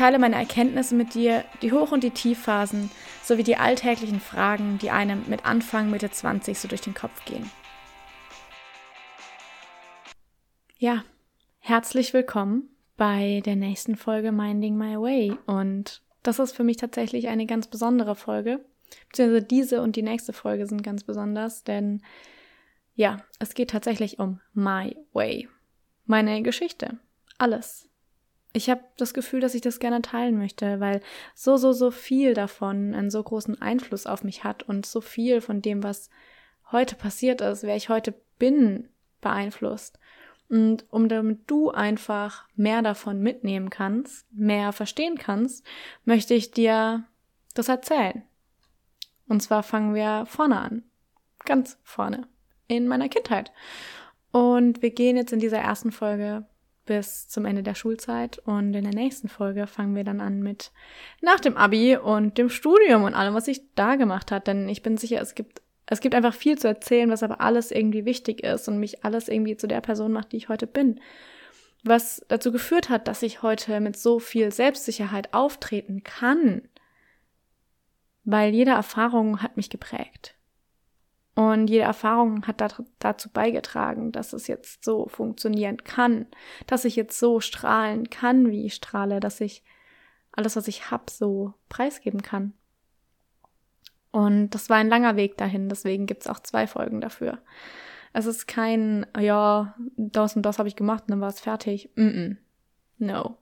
teile meine Erkenntnisse mit dir, die Hoch- und die Tiefphasen, sowie die alltäglichen Fragen, die einem mit Anfang, Mitte 20 so durch den Kopf gehen. Ja, herzlich willkommen bei der nächsten Folge Minding My Way. Und das ist für mich tatsächlich eine ganz besondere Folge. Beziehungsweise diese und die nächste Folge sind ganz besonders, denn ja, es geht tatsächlich um My Way. Meine Geschichte. Alles ich habe das Gefühl, dass ich das gerne teilen möchte, weil so, so, so viel davon einen so großen Einfluss auf mich hat und so viel von dem, was heute passiert ist, wer ich heute bin, beeinflusst. Und um damit du einfach mehr davon mitnehmen kannst, mehr verstehen kannst, möchte ich dir das erzählen. Und zwar fangen wir vorne an. Ganz vorne. In meiner Kindheit. Und wir gehen jetzt in dieser ersten Folge bis zum Ende der Schulzeit. Und in der nächsten Folge fangen wir dann an mit nach dem Abi und dem Studium und allem, was sich da gemacht hat. Denn ich bin sicher, es gibt, es gibt einfach viel zu erzählen, was aber alles irgendwie wichtig ist und mich alles irgendwie zu der Person macht, die ich heute bin. Was dazu geführt hat, dass ich heute mit so viel Selbstsicherheit auftreten kann. Weil jede Erfahrung hat mich geprägt. Und jede Erfahrung hat dazu beigetragen, dass es jetzt so funktionieren kann, dass ich jetzt so strahlen kann, wie ich strahle, dass ich alles, was ich hab, so preisgeben kann. Und das war ein langer Weg dahin, deswegen gibt's auch zwei Folgen dafür. Es ist kein, ja, das und das habe ich gemacht und dann war es fertig. Mm, -mm. No.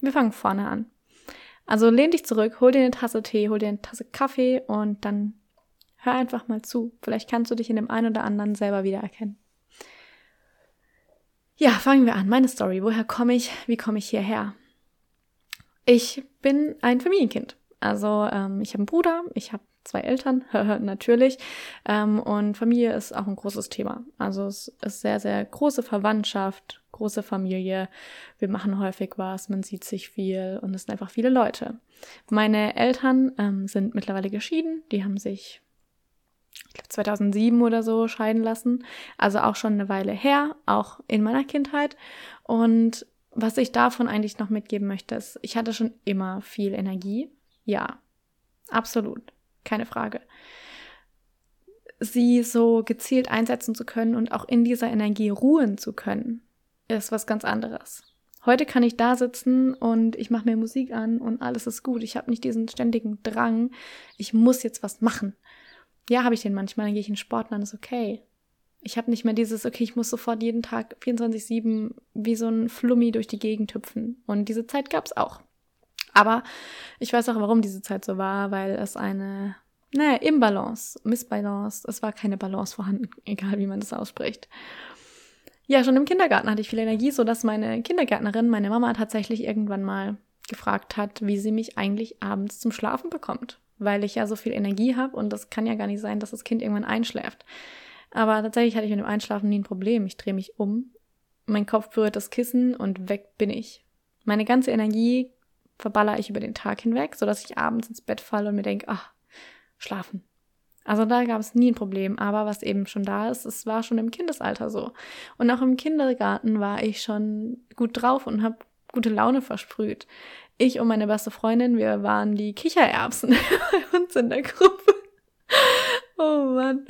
Wir fangen vorne an. Also lehn dich zurück, hol dir eine Tasse Tee, hol dir eine Tasse Kaffee und dann Hör einfach mal zu. Vielleicht kannst du dich in dem einen oder anderen selber wiedererkennen. Ja, fangen wir an. Meine Story. Woher komme ich? Wie komme ich hierher? Ich bin ein Familienkind. Also ähm, ich habe einen Bruder, ich habe zwei Eltern, natürlich. Ähm, und Familie ist auch ein großes Thema. Also es ist sehr, sehr große Verwandtschaft, große Familie. Wir machen häufig was, man sieht sich viel und es sind einfach viele Leute. Meine Eltern ähm, sind mittlerweile geschieden. Die haben sich ich glaube 2007 oder so scheiden lassen. Also auch schon eine Weile her, auch in meiner Kindheit. Und was ich davon eigentlich noch mitgeben möchte, ist, ich hatte schon immer viel Energie. Ja, absolut, keine Frage. Sie so gezielt einsetzen zu können und auch in dieser Energie ruhen zu können, ist was ganz anderes. Heute kann ich da sitzen und ich mache mir Musik an und alles ist gut. Ich habe nicht diesen ständigen Drang, ich muss jetzt was machen. Ja, habe ich den manchmal, dann gehe ich in Sport und dann ist okay. Ich habe nicht mehr dieses, okay, ich muss sofort jeden Tag 24-7 wie so ein Flummi durch die Gegend hüpfen. Und diese Zeit gab es auch. Aber ich weiß auch, warum diese Zeit so war, weil es eine, naja, Imbalance, Missbalance, es war keine Balance vorhanden, egal wie man das ausspricht. Ja, schon im Kindergarten hatte ich viel Energie, so dass meine Kindergärtnerin, meine Mama tatsächlich irgendwann mal gefragt hat, wie sie mich eigentlich abends zum Schlafen bekommt weil ich ja so viel Energie habe und das kann ja gar nicht sein, dass das Kind irgendwann einschläft. Aber tatsächlich hatte ich mit dem Einschlafen nie ein Problem. Ich drehe mich um, mein Kopf berührt das Kissen und weg bin ich. Meine ganze Energie verballer ich über den Tag hinweg, sodass ich abends ins Bett falle und mir denke, ach, schlafen. Also da gab es nie ein Problem, aber was eben schon da ist, es war schon im Kindesalter so. Und auch im Kindergarten war ich schon gut drauf und habe gute Laune versprüht ich und meine beste Freundin, wir waren die Kichererbsen bei uns in der Gruppe. Oh Mann.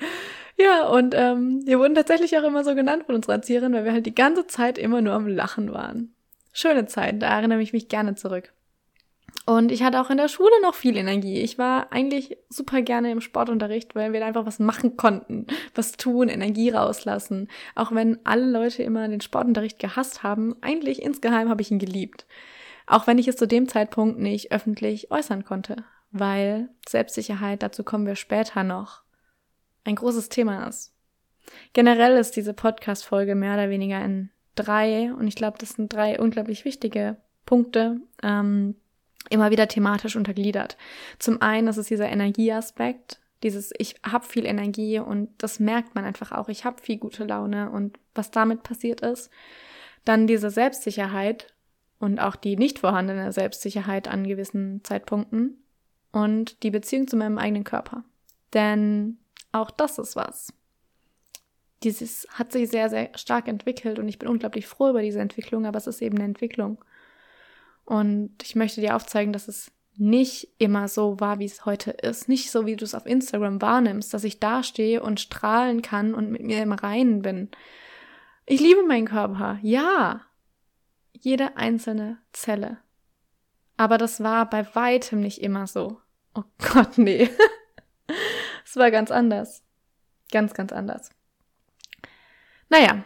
Ja, und ähm, wir wurden tatsächlich auch immer so genannt von unserer Erzieherin, weil wir halt die ganze Zeit immer nur am Lachen waren. Schöne Zeit, da erinnere ich mich gerne zurück. Und ich hatte auch in der Schule noch viel Energie. Ich war eigentlich super gerne im Sportunterricht, weil wir einfach was machen konnten, was tun, Energie rauslassen. Auch wenn alle Leute immer den Sportunterricht gehasst haben, eigentlich insgeheim habe ich ihn geliebt. Auch wenn ich es zu dem Zeitpunkt nicht öffentlich äußern konnte, weil Selbstsicherheit, dazu kommen wir später noch, ein großes Thema ist. Generell ist diese Podcast-Folge mehr oder weniger in drei, und ich glaube, das sind drei unglaublich wichtige Punkte, ähm, immer wieder thematisch untergliedert. Zum einen ist es dieser Energieaspekt, Dieses, ich habe viel Energie und das merkt man einfach auch. Ich habe viel gute Laune und was damit passiert ist. Dann diese Selbstsicherheit und auch die nicht vorhandene Selbstsicherheit an gewissen Zeitpunkten und die Beziehung zu meinem eigenen Körper. Denn auch das ist was. Dieses hat sich sehr, sehr stark entwickelt und ich bin unglaublich froh über diese Entwicklung, aber es ist eben eine Entwicklung. Und ich möchte dir aufzeigen, dass es nicht immer so war, wie es heute ist. Nicht so, wie du es auf Instagram wahrnimmst, dass ich da stehe und strahlen kann und mit mir im Reinen bin. Ich liebe meinen Körper, ja. Jede einzelne Zelle. Aber das war bei weitem nicht immer so. Oh Gott, nee. Es war ganz anders. Ganz, ganz anders. Naja,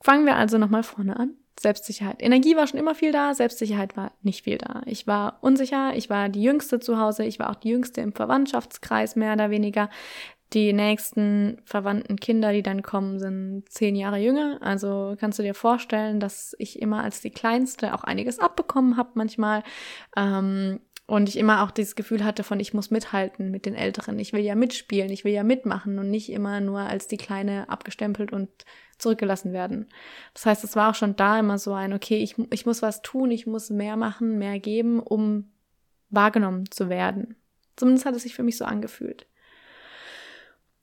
fangen wir also nochmal vorne an. Selbstsicherheit. Energie war schon immer viel da, Selbstsicherheit war nicht viel da. Ich war unsicher, ich war die Jüngste zu Hause, ich war auch die Jüngste im Verwandtschaftskreis mehr oder weniger. Die nächsten verwandten Kinder, die dann kommen, sind zehn Jahre jünger. Also kannst du dir vorstellen, dass ich immer als die Kleinste auch einiges abbekommen habe manchmal. Ähm, und ich immer auch dieses Gefühl hatte von, ich muss mithalten mit den Älteren. Ich will ja mitspielen, ich will ja mitmachen und nicht immer nur als die Kleine abgestempelt und zurückgelassen werden. Das heißt, es war auch schon da immer so ein, okay, ich, ich muss was tun, ich muss mehr machen, mehr geben, um wahrgenommen zu werden. Zumindest hat es sich für mich so angefühlt.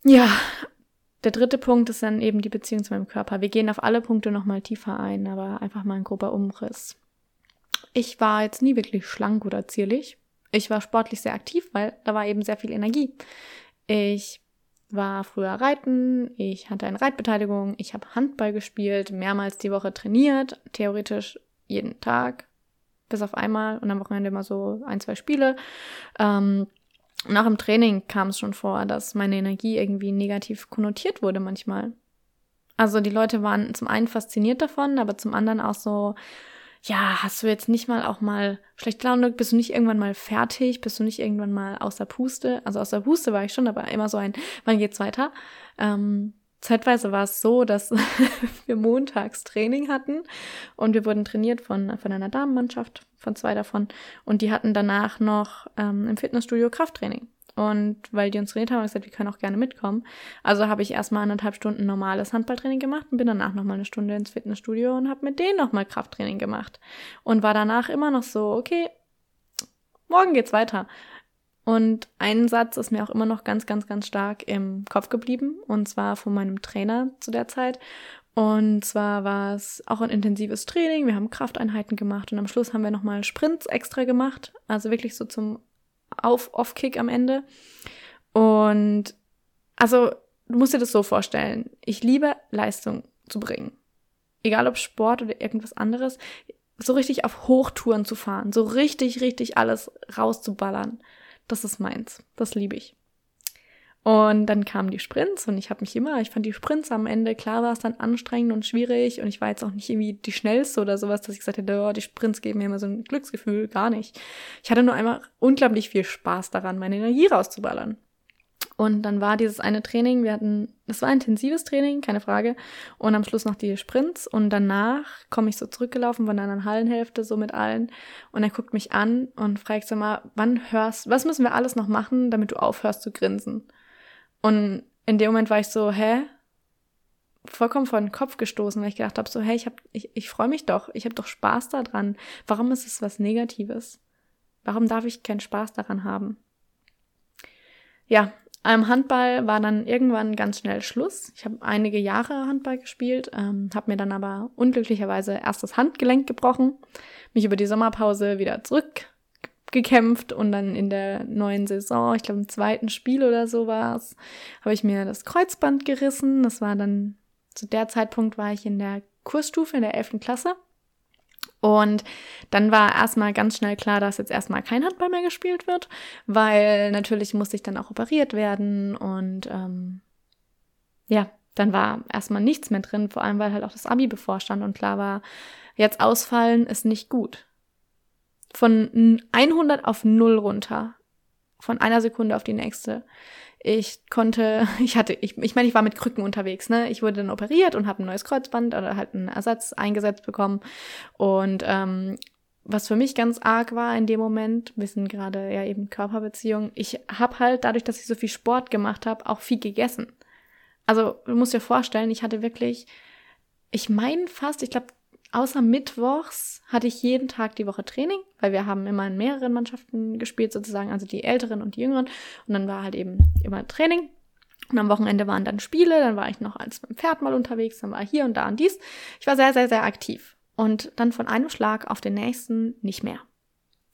Ja, der dritte Punkt ist dann eben die Beziehung zu meinem Körper. Wir gehen auf alle Punkte nochmal tiefer ein, aber einfach mal ein grober Umriss. Ich war jetzt nie wirklich schlank oder zierlich. Ich war sportlich sehr aktiv, weil da war eben sehr viel Energie. Ich war früher reiten, ich hatte eine Reitbeteiligung, ich habe Handball gespielt, mehrmals die Woche trainiert, theoretisch jeden Tag, bis auf einmal und am Wochenende immer so ein, zwei Spiele. Ähm, nach dem Training kam es schon vor, dass meine Energie irgendwie negativ konnotiert wurde manchmal. Also die Leute waren zum einen fasziniert davon, aber zum anderen auch so, ja, hast du jetzt nicht mal auch mal schlecht Laune, bist du nicht irgendwann mal fertig, bist du nicht irgendwann mal außer Puste? Also außer Puste war ich schon, aber immer so ein, wann geht's weiter? Ähm, zeitweise war es so, dass wir montags Training hatten und wir wurden trainiert von, von einer Damenmannschaft, von zwei davon und die hatten danach noch ähm, im Fitnessstudio Krafttraining. Und weil die uns trainiert haben, haben wir gesagt, wir können auch gerne mitkommen. Also habe ich erstmal anderthalb Stunden normales Handballtraining gemacht und bin danach nochmal eine Stunde ins Fitnessstudio und habe mit denen nochmal Krafttraining gemacht. Und war danach immer noch so, okay, morgen geht's weiter. Und ein Satz ist mir auch immer noch ganz, ganz, ganz stark im Kopf geblieben. Und zwar von meinem Trainer zu der Zeit. Und zwar war es auch ein intensives Training. Wir haben Krafteinheiten gemacht und am Schluss haben wir nochmal Sprints extra gemacht. Also wirklich so zum auf Off-Kick am Ende. Und also, du musst dir das so vorstellen. Ich liebe Leistung zu bringen. Egal ob Sport oder irgendwas anderes. So richtig auf Hochtouren zu fahren. So richtig, richtig alles rauszuballern. Das ist meins. Das liebe ich. Und dann kamen die Sprints und ich habe mich immer, ich fand die Sprints am Ende, klar war es dann anstrengend und schwierig und ich war jetzt auch nicht irgendwie die schnellste oder sowas, dass ich gesagt hätte, oh, die Sprints geben mir immer so ein Glücksgefühl, gar nicht. Ich hatte nur einmal unglaublich viel Spaß daran, meine Energie rauszuballern. Und dann war dieses eine Training, wir hatten, das war intensives Training, keine Frage. Und am Schluss noch die Sprints. Und danach komme ich so zurückgelaufen von einer Hallenhälfte, so mit allen. Und er guckt mich an und fragt so mal, wann hörst, was müssen wir alles noch machen, damit du aufhörst zu grinsen? Und in dem Moment war ich so, hä? Vollkommen vor den Kopf gestoßen, weil ich gedacht habe, so, hey, ich, hab, ich, ich freue mich doch, ich habe doch Spaß daran. Warum ist es was Negatives? Warum darf ich keinen Spaß daran haben? Ja, am Handball war dann irgendwann ganz schnell Schluss. Ich habe einige Jahre Handball gespielt, ähm, habe mir dann aber unglücklicherweise erst das Handgelenk gebrochen, mich über die Sommerpause wieder zurück gekämpft und dann in der neuen Saison, ich glaube im zweiten Spiel oder so war es, habe ich mir das Kreuzband gerissen. Das war dann, zu der Zeitpunkt war ich in der Kursstufe in der 11. Klasse. Und dann war erstmal ganz schnell klar, dass jetzt erstmal kein Handball mehr gespielt wird, weil natürlich musste ich dann auch operiert werden und ähm, ja, dann war erstmal nichts mehr drin, vor allem weil halt auch das Abi bevorstand und klar war, jetzt ausfallen ist nicht gut von 100 auf 0 runter. Von einer Sekunde auf die nächste. Ich konnte, ich hatte, ich, ich meine, ich war mit Krücken unterwegs, ne? Ich wurde dann operiert und habe ein neues Kreuzband oder halt einen Ersatz eingesetzt bekommen. Und ähm, was für mich ganz arg war in dem Moment, wir sind gerade ja eben Körperbeziehungen, ich habe halt dadurch, dass ich so viel Sport gemacht habe, auch viel gegessen. Also du musst dir vorstellen, ich hatte wirklich, ich meine fast, ich glaube, außer Mittwochs hatte ich jeden Tag die Woche Training, weil wir haben immer in mehreren Mannschaften gespielt sozusagen, also die Älteren und die Jüngeren. Und dann war halt eben immer Training. Und am Wochenende waren dann Spiele, dann war ich noch als mit dem Pferd mal unterwegs, dann war hier und da und dies. Ich war sehr, sehr, sehr aktiv und dann von einem Schlag auf den nächsten nicht mehr.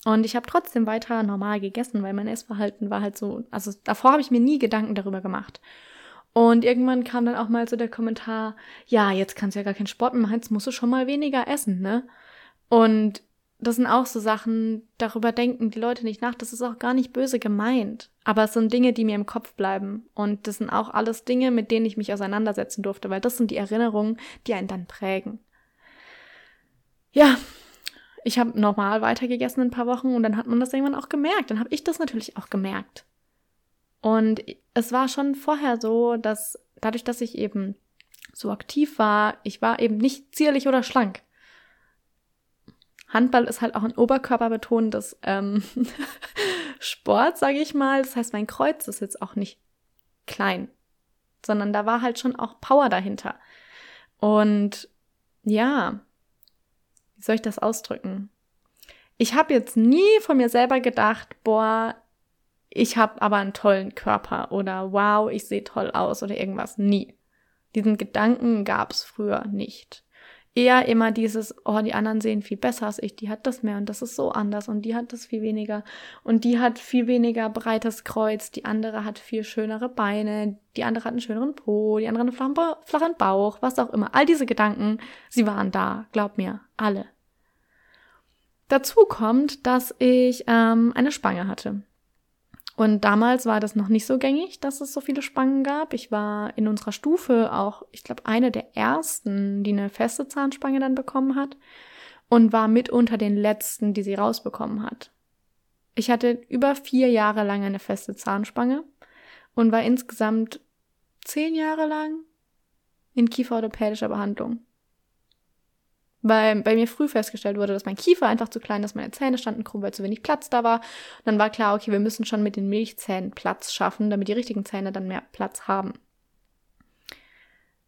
Und ich habe trotzdem weiter normal gegessen, weil mein Essverhalten war halt so, also davor habe ich mir nie Gedanken darüber gemacht. Und irgendwann kam dann auch mal so der Kommentar, ja, jetzt kannst du ja gar keinen Sport mehr machen, jetzt musst du schon mal weniger essen, ne? Und das sind auch so Sachen, darüber denken die Leute nicht nach, das ist auch gar nicht böse gemeint. Aber es sind Dinge, die mir im Kopf bleiben. Und das sind auch alles Dinge, mit denen ich mich auseinandersetzen durfte, weil das sind die Erinnerungen, die einen dann prägen ja, ich habe normal weitergegessen in ein paar Wochen und dann hat man das irgendwann auch gemerkt. Dann habe ich das natürlich auch gemerkt. Und es war schon vorher so, dass dadurch, dass ich eben so aktiv war, ich war eben nicht zierlich oder schlank. Handball ist halt auch ein oberkörperbetonendes ähm, Sport, sage ich mal. Das heißt, mein Kreuz ist jetzt auch nicht klein, sondern da war halt schon auch Power dahinter. Und ja, wie soll ich das ausdrücken? Ich habe jetzt nie von mir selber gedacht, boah, ich habe aber einen tollen Körper oder wow, ich sehe toll aus oder irgendwas. Nie. Diesen Gedanken gab es früher nicht. Eher immer dieses, oh, die anderen sehen viel besser als ich, die hat das mehr und das ist so anders und die hat das viel weniger und die hat viel weniger breites Kreuz, die andere hat viel schönere Beine, die andere hat einen schöneren Po, die andere einen flachen, flachen Bauch, was auch immer. All diese Gedanken, sie waren da, glaub mir, alle. Dazu kommt, dass ich ähm, eine Spange hatte. Und damals war das noch nicht so gängig, dass es so viele Spangen gab. Ich war in unserer Stufe auch, ich glaube, eine der ersten, die eine feste Zahnspange dann bekommen hat und war mit unter den letzten, die sie rausbekommen hat. Ich hatte über vier Jahre lang eine feste Zahnspange und war insgesamt zehn Jahre lang in kieferorthopädischer Behandlung weil bei mir früh festgestellt wurde, dass mein Kiefer einfach zu klein ist, meine Zähne standen krumm, weil zu wenig Platz da war. Und dann war klar, okay, wir müssen schon mit den Milchzähnen Platz schaffen, damit die richtigen Zähne dann mehr Platz haben.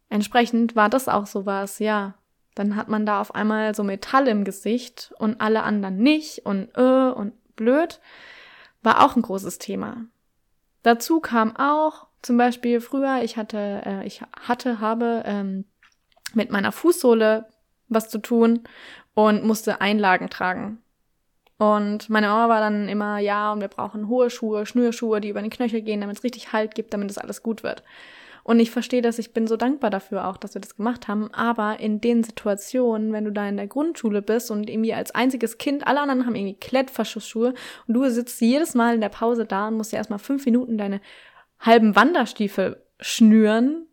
Entsprechend war das auch sowas, ja. Dann hat man da auf einmal so Metall im Gesicht und alle anderen nicht und äh und blöd. War auch ein großes Thema. Dazu kam auch zum Beispiel früher, ich hatte, äh, ich hatte, habe ähm, mit meiner Fußsohle was zu tun und musste Einlagen tragen. Und meine Mama war dann immer, ja, und wir brauchen hohe Schuhe, Schnürschuhe, die über den Knöchel gehen, damit es richtig Halt gibt, damit es alles gut wird. Und ich verstehe das, ich bin so dankbar dafür auch, dass wir das gemacht haben. Aber in den Situationen, wenn du da in der Grundschule bist und irgendwie als einziges Kind, alle anderen haben irgendwie Klettverschussschuhe und du sitzt jedes Mal in der Pause da und musst dir erstmal fünf Minuten deine halben Wanderstiefel schnüren.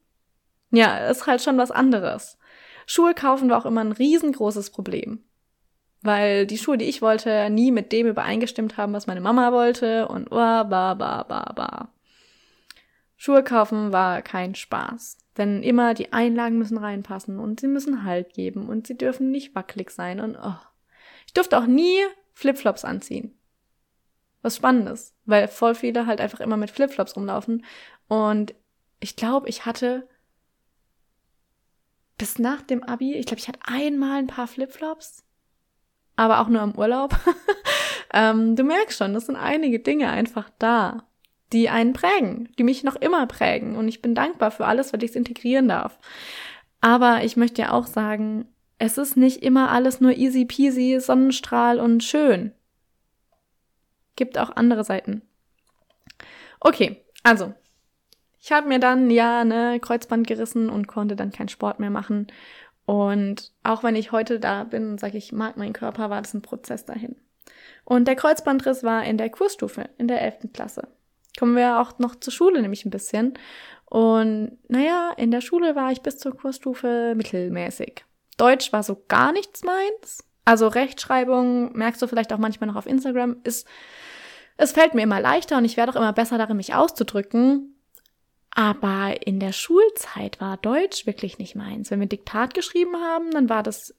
Ja, ist halt schon was anderes. Schuhe kaufen war auch immer ein riesengroßes Problem. Weil die Schuhe, die ich wollte, nie mit dem übereingestimmt haben, was meine Mama wollte und ba, ba, ba, ba, ba. Schuhe kaufen war kein Spaß. Denn immer die Einlagen müssen reinpassen und sie müssen Halt geben und sie dürfen nicht wackelig sein und oh. Ich durfte auch nie Flipflops anziehen. Was Spannendes, weil voll viele halt einfach immer mit Flipflops rumlaufen und ich glaube, ich hatte bis nach dem Abi, ich glaube, ich hatte einmal ein paar Flipflops, aber auch nur im Urlaub. ähm, du merkst schon, das sind einige Dinge einfach da, die einen prägen, die mich noch immer prägen. Und ich bin dankbar für alles, weil ich integrieren darf. Aber ich möchte ja auch sagen, es ist nicht immer alles nur easy peasy, Sonnenstrahl und schön. Gibt auch andere Seiten. Okay, also ich habe mir dann ja ne Kreuzband gerissen und konnte dann keinen Sport mehr machen. Und auch wenn ich heute da bin und sage, ich mag meinen Körper, war das ein Prozess dahin. Und der Kreuzbandriss war in der Kursstufe, in der 11. Klasse. Kommen wir auch noch zur Schule nämlich ein bisschen. Und naja, in der Schule war ich bis zur Kursstufe mittelmäßig. Deutsch war so gar nichts meins. Also Rechtschreibung, merkst du vielleicht auch manchmal noch auf Instagram, ist, es fällt mir immer leichter und ich werde auch immer besser darin, mich auszudrücken. Aber in der Schulzeit war Deutsch wirklich nicht meins. Wenn wir Diktat geschrieben haben, dann war das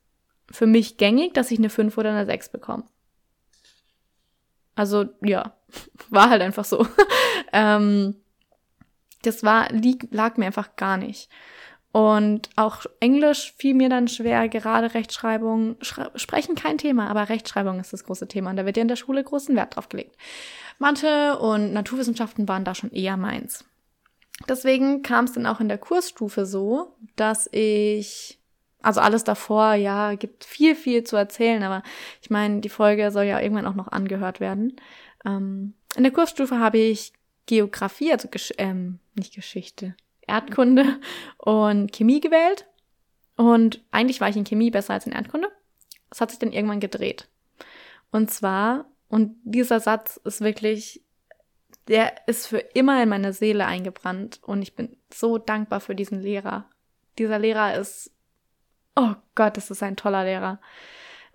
für mich gängig, dass ich eine 5 oder eine 6 bekomme. Also ja, war halt einfach so. ähm, das war, lieg, lag mir einfach gar nicht. Und auch Englisch fiel mir dann schwer, gerade Rechtschreibung, sprechen kein Thema, aber Rechtschreibung ist das große Thema und da wird ja in der Schule großen Wert drauf gelegt. Mathe und Naturwissenschaften waren da schon eher meins. Deswegen kam es dann auch in der Kursstufe so, dass ich, also alles davor, ja, gibt viel, viel zu erzählen, aber ich meine, die Folge soll ja irgendwann auch noch angehört werden. Ähm, in der Kursstufe habe ich Geografie, also Gesch ähm, nicht Geschichte, Erdkunde und Chemie gewählt. Und eigentlich war ich in Chemie besser als in Erdkunde. Das hat sich dann irgendwann gedreht. Und zwar, und dieser Satz ist wirklich, der ist für immer in meine Seele eingebrannt. Und ich bin so dankbar für diesen Lehrer. Dieser Lehrer ist, oh Gott, das ist ein toller Lehrer.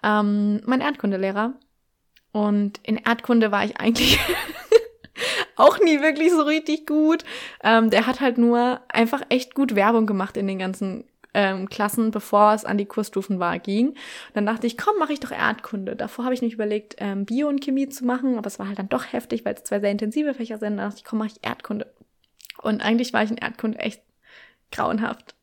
Ähm, mein Erdkundelehrer. Und in Erdkunde war ich eigentlich auch nie wirklich so richtig gut. Ähm, der hat halt nur einfach echt gut Werbung gemacht in den ganzen ähm, Klassen, bevor es an die Kursstufen war, ging. Und dann dachte ich, komm, mache ich doch Erdkunde. Davor habe ich nicht überlegt, ähm, Bio und Chemie zu machen, aber es war halt dann doch heftig, weil es zwei sehr intensive Fächer sind. Dann dachte ich, komm, mache ich Erdkunde. Und eigentlich war ich in Erdkunde echt grauenhaft.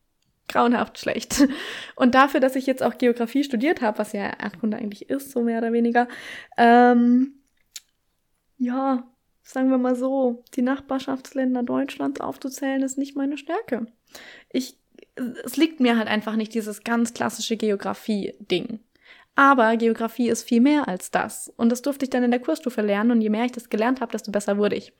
Grauenhaft schlecht. Und dafür, dass ich jetzt auch Geografie studiert habe, was ja Erdkunde eigentlich ist, so mehr oder weniger, ähm, ja, sagen wir mal so, die Nachbarschaftsländer Deutschlands aufzuzählen, ist nicht meine Stärke. Ich, es liegt mir halt einfach nicht dieses ganz klassische Geografie-Ding. Aber Geografie ist viel mehr als das. Und das durfte ich dann in der Kursstufe lernen. Und je mehr ich das gelernt habe, desto besser wurde ich.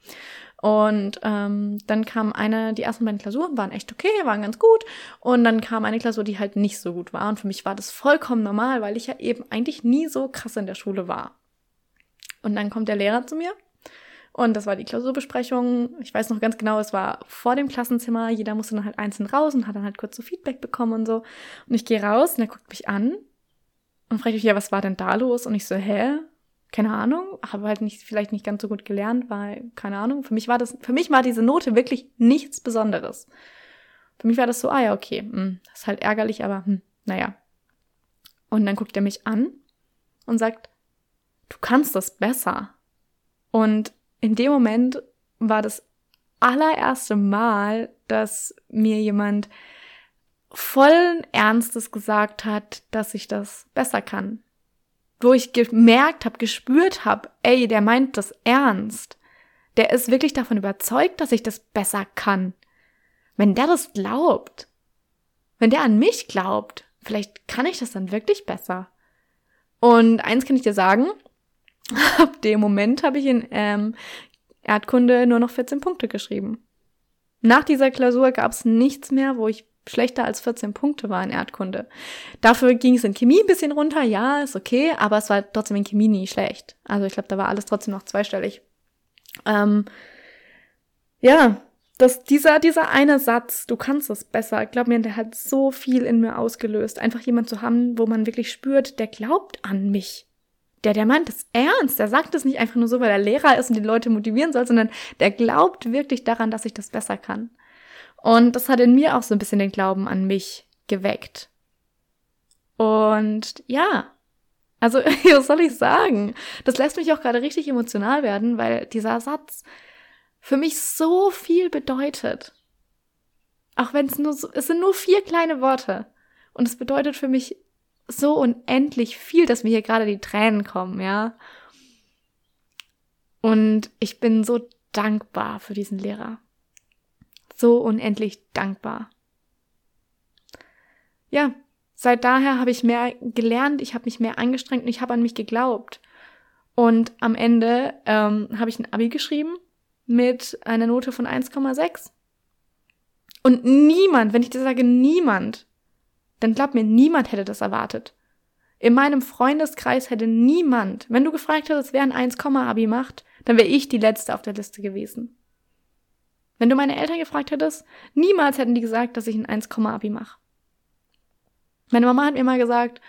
Und ähm, dann kam eine, die ersten beiden Klausuren waren echt okay, waren ganz gut. Und dann kam eine Klausur, die halt nicht so gut war. Und für mich war das vollkommen normal, weil ich ja eben eigentlich nie so krass in der Schule war. Und dann kommt der Lehrer zu mir und das war die Klausurbesprechung. Ich weiß noch ganz genau, es war vor dem Klassenzimmer. Jeder musste dann halt einzeln raus und hat dann halt kurz so Feedback bekommen und so. Und ich gehe raus und er guckt mich an und fragt mich, ja, was war denn da los? Und ich so, hä? Keine Ahnung, habe halt nicht, vielleicht nicht ganz so gut gelernt, weil, keine Ahnung. Für mich war das, für mich war diese Note wirklich nichts Besonderes. Für mich war das so, ah ja, okay, hm, das ist halt ärgerlich, aber hm, naja. Und dann guckt er mich an und sagt, du kannst das besser. Und in dem Moment war das allererste Mal, dass mir jemand vollen Ernstes gesagt hat, dass ich das besser kann. Wo ich gemerkt habe, gespürt habe, ey, der meint das ernst. Der ist wirklich davon überzeugt, dass ich das besser kann. Wenn der das glaubt, wenn der an mich glaubt, vielleicht kann ich das dann wirklich besser. Und eins kann ich dir sagen, Ab dem Moment habe ich in ähm, Erdkunde nur noch 14 Punkte geschrieben. Nach dieser Klausur gab es nichts mehr, wo ich schlechter als 14 Punkte war in Erdkunde. Dafür ging es in Chemie ein bisschen runter, ja, ist okay, aber es war trotzdem in Chemie nie schlecht. Also ich glaube, da war alles trotzdem noch zweistellig. Ähm, ja, dass dieser, dieser eine Satz, du kannst es besser, glaub mir, der hat so viel in mir ausgelöst. Einfach jemand zu haben, wo man wirklich spürt, der glaubt an mich der, der meint das ernst. Der sagt es nicht einfach nur so, weil er Lehrer ist und die Leute motivieren soll, sondern der glaubt wirklich daran, dass ich das besser kann. Und das hat in mir auch so ein bisschen den Glauben an mich geweckt. Und ja, also, was soll ich sagen? Das lässt mich auch gerade richtig emotional werden, weil dieser Satz für mich so viel bedeutet. Auch wenn es nur so, es sind nur vier kleine Worte. Und es bedeutet für mich so unendlich viel, dass mir hier gerade die Tränen kommen, ja. Und ich bin so dankbar für diesen Lehrer. So unendlich dankbar. Ja, seit daher habe ich mehr gelernt, ich habe mich mehr angestrengt und ich habe an mich geglaubt. Und am Ende ähm, habe ich ein Abi geschrieben mit einer Note von 1,6. Und niemand, wenn ich dir sage niemand, dann glaub mir, niemand hätte das erwartet. In meinem Freundeskreis hätte niemand, wenn du gefragt hättest, wer ein 1-Abi macht, dann wäre ich die Letzte auf der Liste gewesen. Wenn du meine Eltern gefragt hättest, niemals hätten die gesagt, dass ich ein 1-Abi mache. Meine Mama hat mir mal gesagt,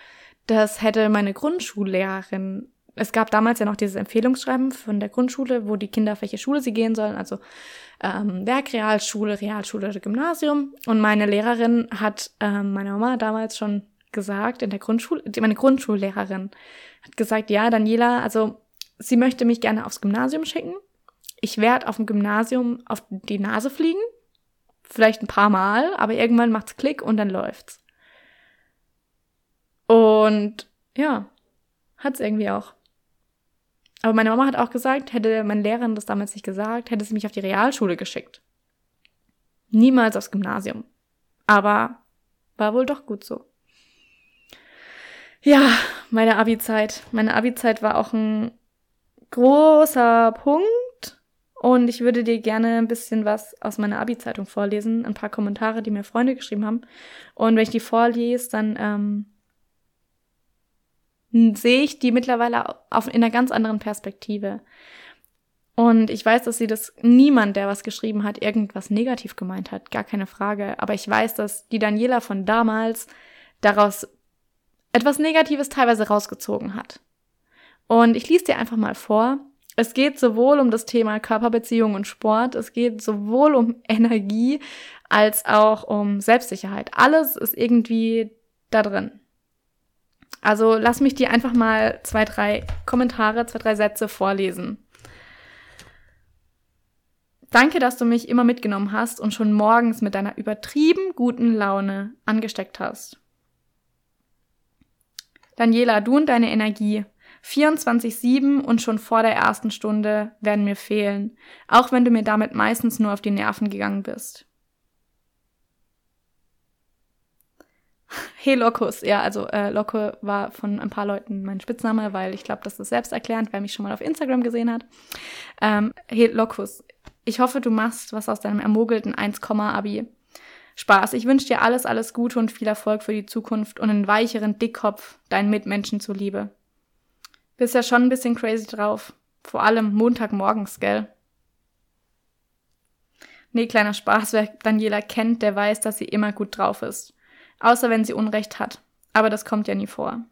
das hätte meine Grundschullehrerin es gab damals ja noch dieses Empfehlungsschreiben von der Grundschule, wo die Kinder auf welche Schule sie gehen sollen, also ähm, Werkrealschule, Realschule oder Gymnasium. Und meine Lehrerin hat ähm, meine Mama damals schon gesagt in der Grundschule, meine Grundschullehrerin hat gesagt, ja, Daniela, also sie möchte mich gerne aufs Gymnasium schicken. Ich werde auf dem Gymnasium auf die Nase fliegen. Vielleicht ein paar Mal, aber irgendwann macht's Klick und dann läuft's. Und ja, hat's irgendwie auch. Aber meine Mama hat auch gesagt, hätte meine Lehrerin das damals nicht gesagt, hätte sie mich auf die Realschule geschickt. Niemals aufs Gymnasium. Aber war wohl doch gut so. Ja, meine Abi-Zeit. Meine Abi-Zeit war auch ein großer Punkt. Und ich würde dir gerne ein bisschen was aus meiner Abi-Zeitung vorlesen. Ein paar Kommentare, die mir Freunde geschrieben haben. Und wenn ich die vorlese, dann ähm, sehe ich die mittlerweile auf, in einer ganz anderen Perspektive. Und ich weiß, dass sie das niemand, der was geschrieben hat, irgendwas negativ gemeint hat, gar keine Frage. Aber ich weiß, dass die Daniela von damals daraus etwas Negatives teilweise rausgezogen hat. Und ich lese dir einfach mal vor. Es geht sowohl um das Thema Körperbeziehung und Sport, es geht sowohl um Energie als auch um Selbstsicherheit. Alles ist irgendwie da drin. Also lass mich dir einfach mal zwei, drei Kommentare, zwei, drei Sätze vorlesen. Danke, dass du mich immer mitgenommen hast und schon morgens mit deiner übertrieben guten Laune angesteckt hast. Daniela, du und deine Energie. 24-7 und schon vor der ersten Stunde werden mir fehlen, auch wenn du mir damit meistens nur auf die Nerven gegangen bist. Hey Lokus, ja, also äh, Locke war von ein paar Leuten mein Spitzname, weil ich glaube, das ist selbsterklärend, wer mich schon mal auf Instagram gesehen hat. Ähm, hey Lokus, ich hoffe, du machst was aus deinem ermogelten 1-Abi. Spaß. Ich wünsche dir alles, alles Gute und viel Erfolg für die Zukunft und einen weicheren Dickkopf deinen Mitmenschen zuliebe. Bist ja schon ein bisschen crazy drauf. Vor allem Montagmorgens, gell? Nee, kleiner Spaß. Wer Daniela kennt, der weiß, dass sie immer gut drauf ist. Außer wenn sie Unrecht hat. Aber das kommt ja nie vor.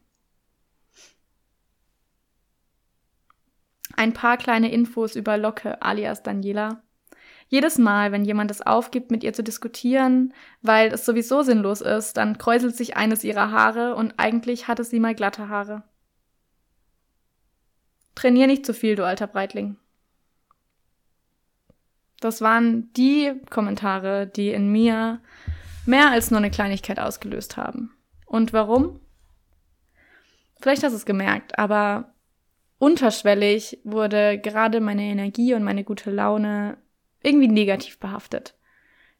Ein paar kleine Infos über Locke alias Daniela. Jedes Mal, wenn jemand es aufgibt, mit ihr zu diskutieren, weil es sowieso sinnlos ist, dann kräuselt sich eines ihrer Haare und eigentlich hatte sie mal glatte Haare. Trainier nicht zu viel, du alter Breitling. Das waren die Kommentare, die in mir mehr als nur eine Kleinigkeit ausgelöst haben. Und warum? Vielleicht hast du es gemerkt, aber unterschwellig wurde gerade meine Energie und meine gute Laune irgendwie negativ behaftet.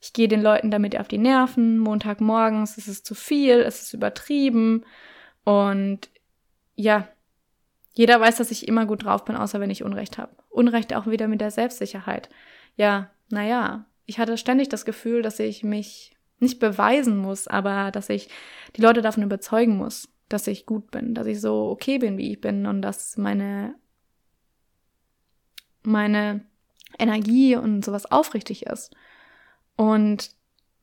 Ich gehe den Leuten damit auf die Nerven, Montagmorgens ist es zu viel, es ist übertrieben und ja, jeder weiß, dass ich immer gut drauf bin, außer wenn ich Unrecht habe. Unrecht auch wieder mit der Selbstsicherheit. Ja, naja, ich hatte ständig das Gefühl, dass ich mich nicht beweisen muss, aber dass ich die Leute davon überzeugen muss, dass ich gut bin, dass ich so okay bin, wie ich bin und dass meine, meine Energie und sowas aufrichtig ist. Und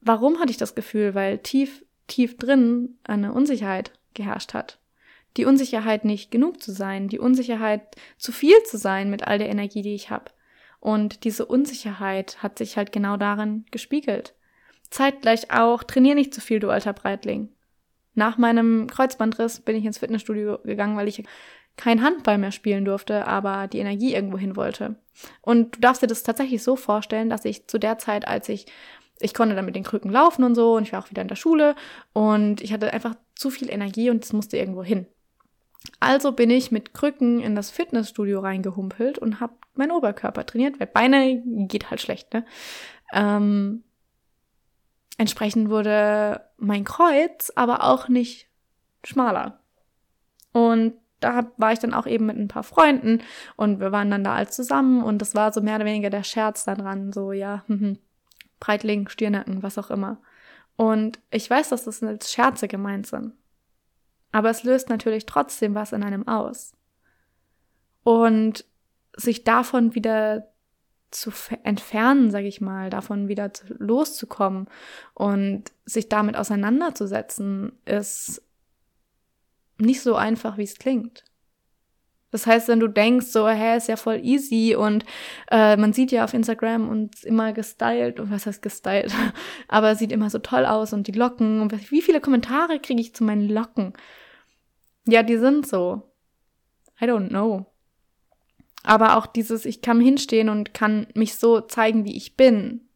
warum hatte ich das Gefühl? Weil tief, tief drin eine Unsicherheit geherrscht hat. Die Unsicherheit, nicht genug zu sein, die Unsicherheit, zu viel zu sein mit all der Energie, die ich habe. Und diese Unsicherheit hat sich halt genau darin gespiegelt. Zeitgleich auch, trainier nicht zu viel, du alter Breitling. Nach meinem Kreuzbandriss bin ich ins Fitnessstudio gegangen, weil ich kein Handball mehr spielen durfte, aber die Energie irgendwo hin wollte. Und du darfst dir das tatsächlich so vorstellen, dass ich zu der Zeit, als ich ich konnte dann mit den Krücken laufen und so und ich war auch wieder in der Schule und ich hatte einfach zu viel Energie und es musste irgendwo hin. Also bin ich mit Krücken in das Fitnessstudio reingehumpelt und habe meinen Oberkörper trainiert, weil Beine geht halt schlecht, ne? Ähm, entsprechend wurde mein Kreuz aber auch nicht schmaler. Und da war ich dann auch eben mit ein paar Freunden und wir waren dann da alles zusammen und das war so mehr oder weniger der Scherz da dran, so ja, hm, Breitling, Stirnacken, was auch immer. Und ich weiß, dass das als Scherze gemeint sind. Aber es löst natürlich trotzdem was in einem aus. Und sich davon wieder zu entfernen, sage ich mal, davon wieder zu, loszukommen und sich damit auseinanderzusetzen, ist nicht so einfach, wie es klingt. Das heißt, wenn du denkst, so, hä, ist ja voll easy und äh, man sieht ja auf Instagram und immer gestylt, und was heißt gestylt, aber sieht immer so toll aus und die Locken und wie viele Kommentare kriege ich zu meinen Locken? Ja, die sind so. I don't know. Aber auch dieses, ich kann hinstehen und kann mich so zeigen, wie ich bin.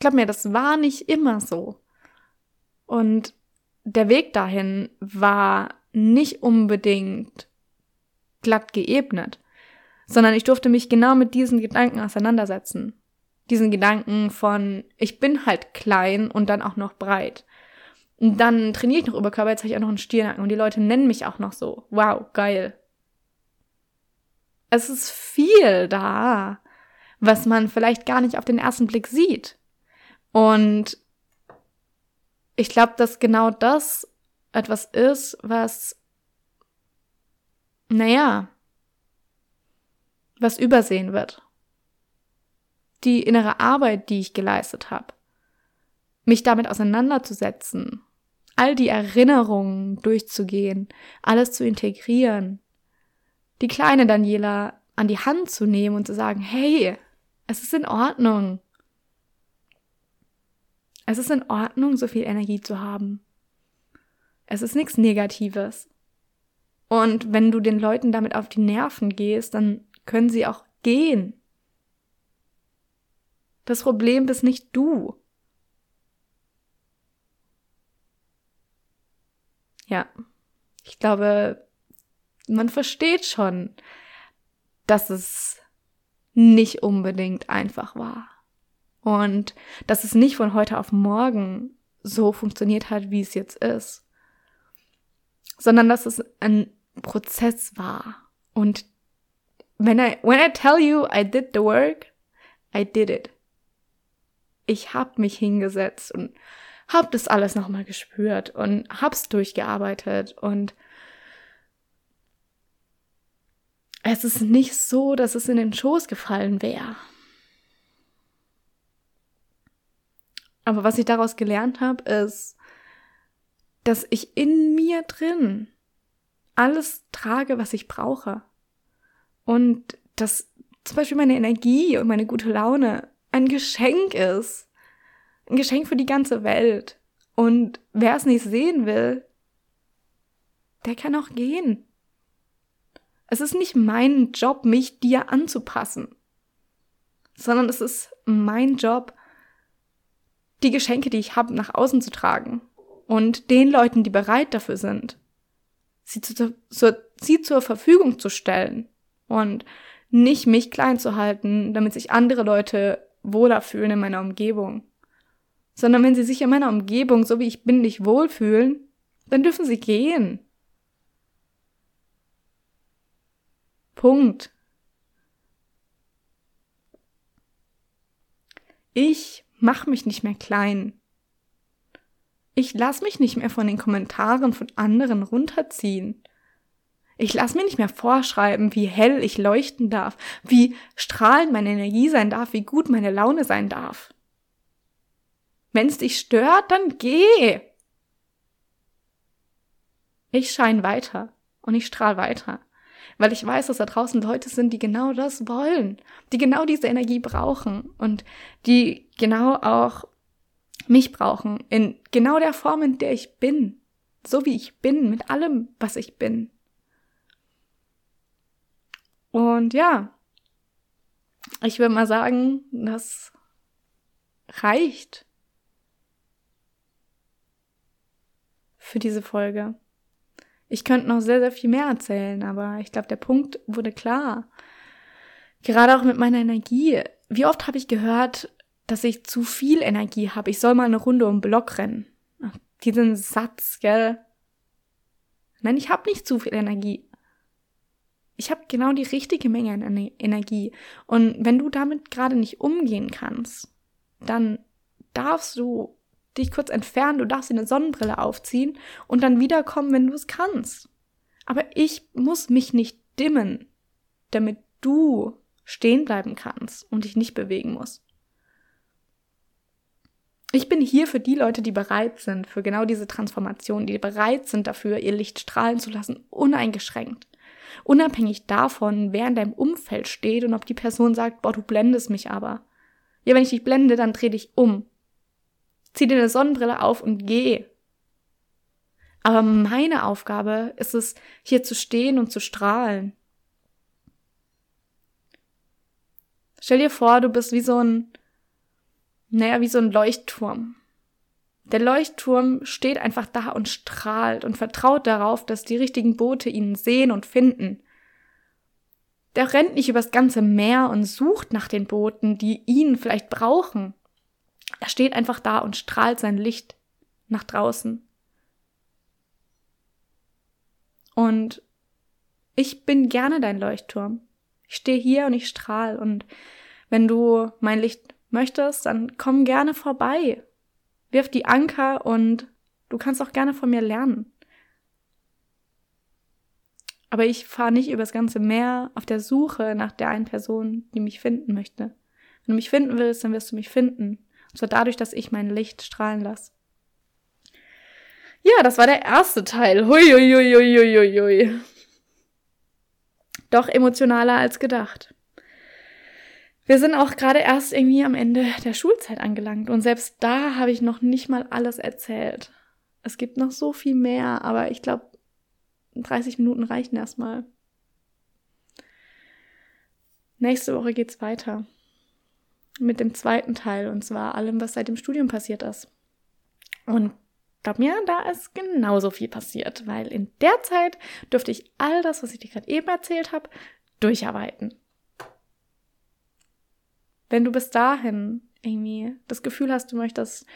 Glaub mir, das war nicht immer so. Und der Weg dahin war nicht unbedingt glatt geebnet, sondern ich durfte mich genau mit diesen Gedanken auseinandersetzen. Diesen Gedanken von, ich bin halt klein und dann auch noch breit. Und dann trainiere ich noch Überkörper, jetzt habe ich auch noch einen Stiernacken und die Leute nennen mich auch noch so. Wow, geil. Es ist viel da, was man vielleicht gar nicht auf den ersten Blick sieht. Und ich glaube, dass genau das etwas ist, was naja, was übersehen wird. Die innere Arbeit, die ich geleistet habe. Mich damit auseinanderzusetzen, all die Erinnerungen durchzugehen, alles zu integrieren, die kleine Daniela an die Hand zu nehmen und zu sagen, hey, es ist in Ordnung. Es ist in Ordnung, so viel Energie zu haben. Es ist nichts Negatives. Und wenn du den Leuten damit auf die Nerven gehst, dann können sie auch gehen. Das Problem bist nicht du. Ja, ich glaube, man versteht schon, dass es nicht unbedingt einfach war. Und dass es nicht von heute auf morgen so funktioniert hat, wie es jetzt ist. Sondern dass es ein Prozess war. Und when I, when I tell you I did the work, I did it. Ich hab mich hingesetzt und hab das alles nochmal gespürt und hab's durchgearbeitet und es ist nicht so, dass es in den Schoß gefallen wäre. Aber was ich daraus gelernt habe, ist, dass ich in mir drin alles trage, was ich brauche. Und dass zum Beispiel meine Energie und meine gute Laune ein Geschenk ist. Ein Geschenk für die ganze Welt. Und wer es nicht sehen will, der kann auch gehen. Es ist nicht mein Job, mich dir anzupassen, sondern es ist mein Job, die Geschenke, die ich habe, nach außen zu tragen und den Leuten, die bereit dafür sind, sie, zu, zu, sie zur Verfügung zu stellen und nicht mich klein zu halten, damit sich andere Leute wohler fühlen in meiner Umgebung. Sondern wenn sie sich in meiner Umgebung, so wie ich bin, nicht wohlfühlen, dann dürfen sie gehen. Punkt. Ich mach mich nicht mehr klein. Ich lass mich nicht mehr von den Kommentaren von anderen runterziehen. Ich lass mir nicht mehr vorschreiben, wie hell ich leuchten darf, wie strahlend meine Energie sein darf, wie gut meine Laune sein darf. Wenn's dich stört, dann geh. Ich scheine weiter und ich strahl weiter, weil ich weiß, dass da draußen Leute sind, die genau das wollen, die genau diese Energie brauchen und die genau auch mich brauchen, in genau der Form, in der ich bin, so wie ich bin, mit allem, was ich bin. Und ja, ich würde mal sagen, das reicht für diese Folge. Ich könnte noch sehr, sehr viel mehr erzählen, aber ich glaube, der Punkt wurde klar. Gerade auch mit meiner Energie. Wie oft habe ich gehört, dass ich zu viel Energie habe. Ich soll mal eine Runde um den Block rennen. Ach, diesen Satz, gell? Nein, ich habe nicht zu viel Energie. Ich habe genau die richtige Menge an Energie. Und wenn du damit gerade nicht umgehen kannst, dann darfst du dich kurz entfernen, du darfst dir eine Sonnenbrille aufziehen und dann wiederkommen, wenn du es kannst. Aber ich muss mich nicht dimmen, damit du stehen bleiben kannst und dich nicht bewegen musst. Ich bin hier für die Leute, die bereit sind für genau diese Transformation, die bereit sind dafür, ihr Licht strahlen zu lassen, uneingeschränkt. Unabhängig davon, wer in deinem Umfeld steht und ob die Person sagt, boah, du blendest mich aber. Ja, wenn ich dich blende, dann dreh dich um. Zieh dir eine Sonnenbrille auf und geh. Aber meine Aufgabe ist es, hier zu stehen und zu strahlen. Stell dir vor, du bist wie so ein, naja, wie so ein Leuchtturm. Der Leuchtturm steht einfach da und strahlt und vertraut darauf, dass die richtigen Boote ihn sehen und finden. Der rennt nicht übers ganze Meer und sucht nach den Booten, die ihn vielleicht brauchen. Er steht einfach da und strahlt sein Licht nach draußen. Und ich bin gerne dein Leuchtturm. Ich stehe hier und ich strahl. Und wenn du mein Licht möchtest, dann komm gerne vorbei. Wirf die Anker und du kannst auch gerne von mir lernen. Aber ich fahre nicht übers ganze Meer auf der Suche nach der einen Person, die mich finden möchte. Wenn du mich finden willst, dann wirst du mich finden. Zwar dadurch, dass ich mein Licht strahlen lasse. Ja, das war der erste Teil. Hui, hui, hui, hui. Doch emotionaler als gedacht. Wir sind auch gerade erst irgendwie am Ende der Schulzeit angelangt und selbst da habe ich noch nicht mal alles erzählt. Es gibt noch so viel mehr, aber ich glaube, 30 Minuten reichen erstmal. Nächste Woche geht's weiter mit dem zweiten Teil und zwar allem, was seit dem Studium passiert ist. Und glaub mir, da ist genauso viel passiert, weil in der Zeit durfte ich all das, was ich dir gerade eben erzählt habe, durcharbeiten. Wenn du bis dahin irgendwie das Gefühl hast, du möchtest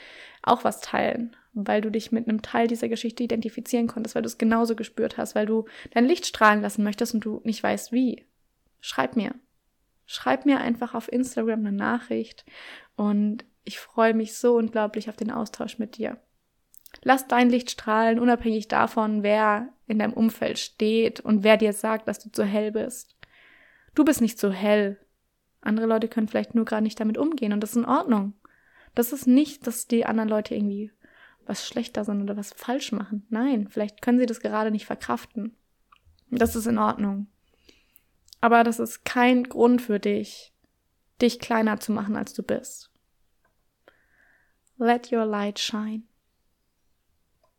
auch was teilen, weil du dich mit einem Teil dieser Geschichte identifizieren konntest, weil du es genauso gespürt hast, weil du dein Licht strahlen lassen möchtest und du nicht weißt wie, schreib mir. Schreib mir einfach auf Instagram eine Nachricht und ich freue mich so unglaublich auf den Austausch mit dir. Lass dein Licht strahlen, unabhängig davon, wer in deinem Umfeld steht und wer dir sagt, dass du zu hell bist. Du bist nicht zu hell. Andere Leute können vielleicht nur gerade nicht damit umgehen und das ist in Ordnung. Das ist nicht, dass die anderen Leute irgendwie was schlechter sind oder was falsch machen. Nein, vielleicht können sie das gerade nicht verkraften. Das ist in Ordnung. Aber das ist kein Grund für dich, dich kleiner zu machen, als du bist. Let your light shine.